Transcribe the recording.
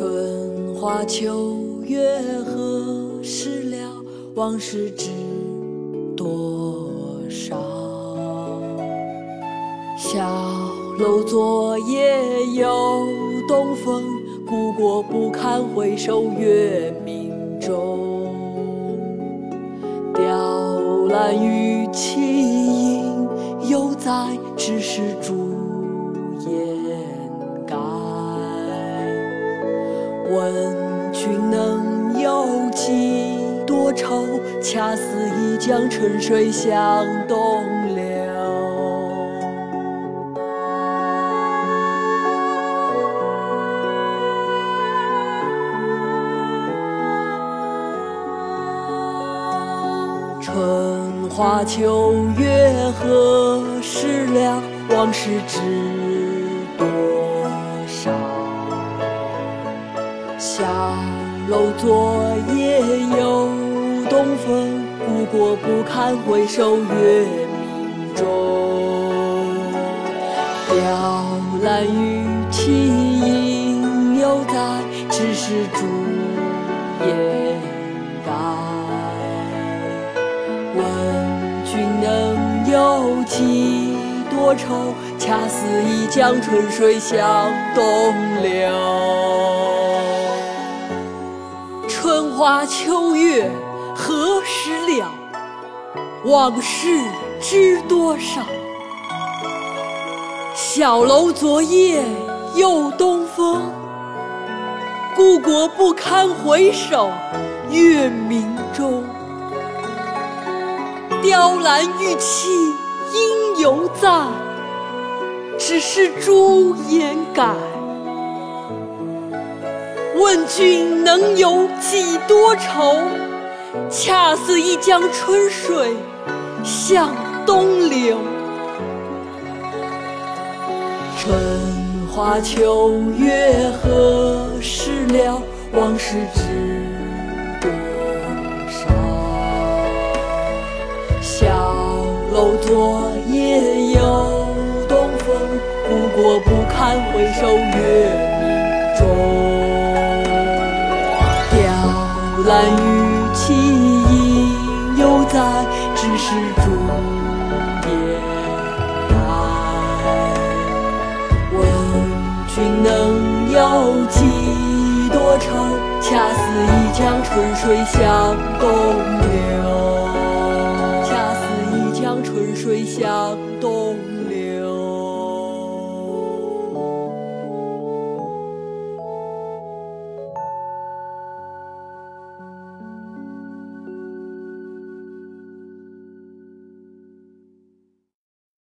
春花秋月何时了？往事知多少？小楼昨夜又东风，故国不堪回首月明中。雕栏玉砌应犹在，只是朱问君能有几多愁？恰似一江春水向东流。春花秋月何时了？往事知昨夜又东风，故国不堪回首月明中。雕栏玉砌应犹在，只是朱颜改。问君能有几多愁？恰似一江春水向东花秋月何时了？往事知多少？小楼昨夜又东风，故国不堪回首月明中。雕栏玉砌应犹在，只是朱颜改。问君能有几多愁？恰似一江春水向东流。春花秋月何时了？往事知多少？小楼昨夜又东风，故国不堪回首月明中。雕栏玉砌应犹在，只是朱颜改。问君能有几多愁？恰似一江春水向东流。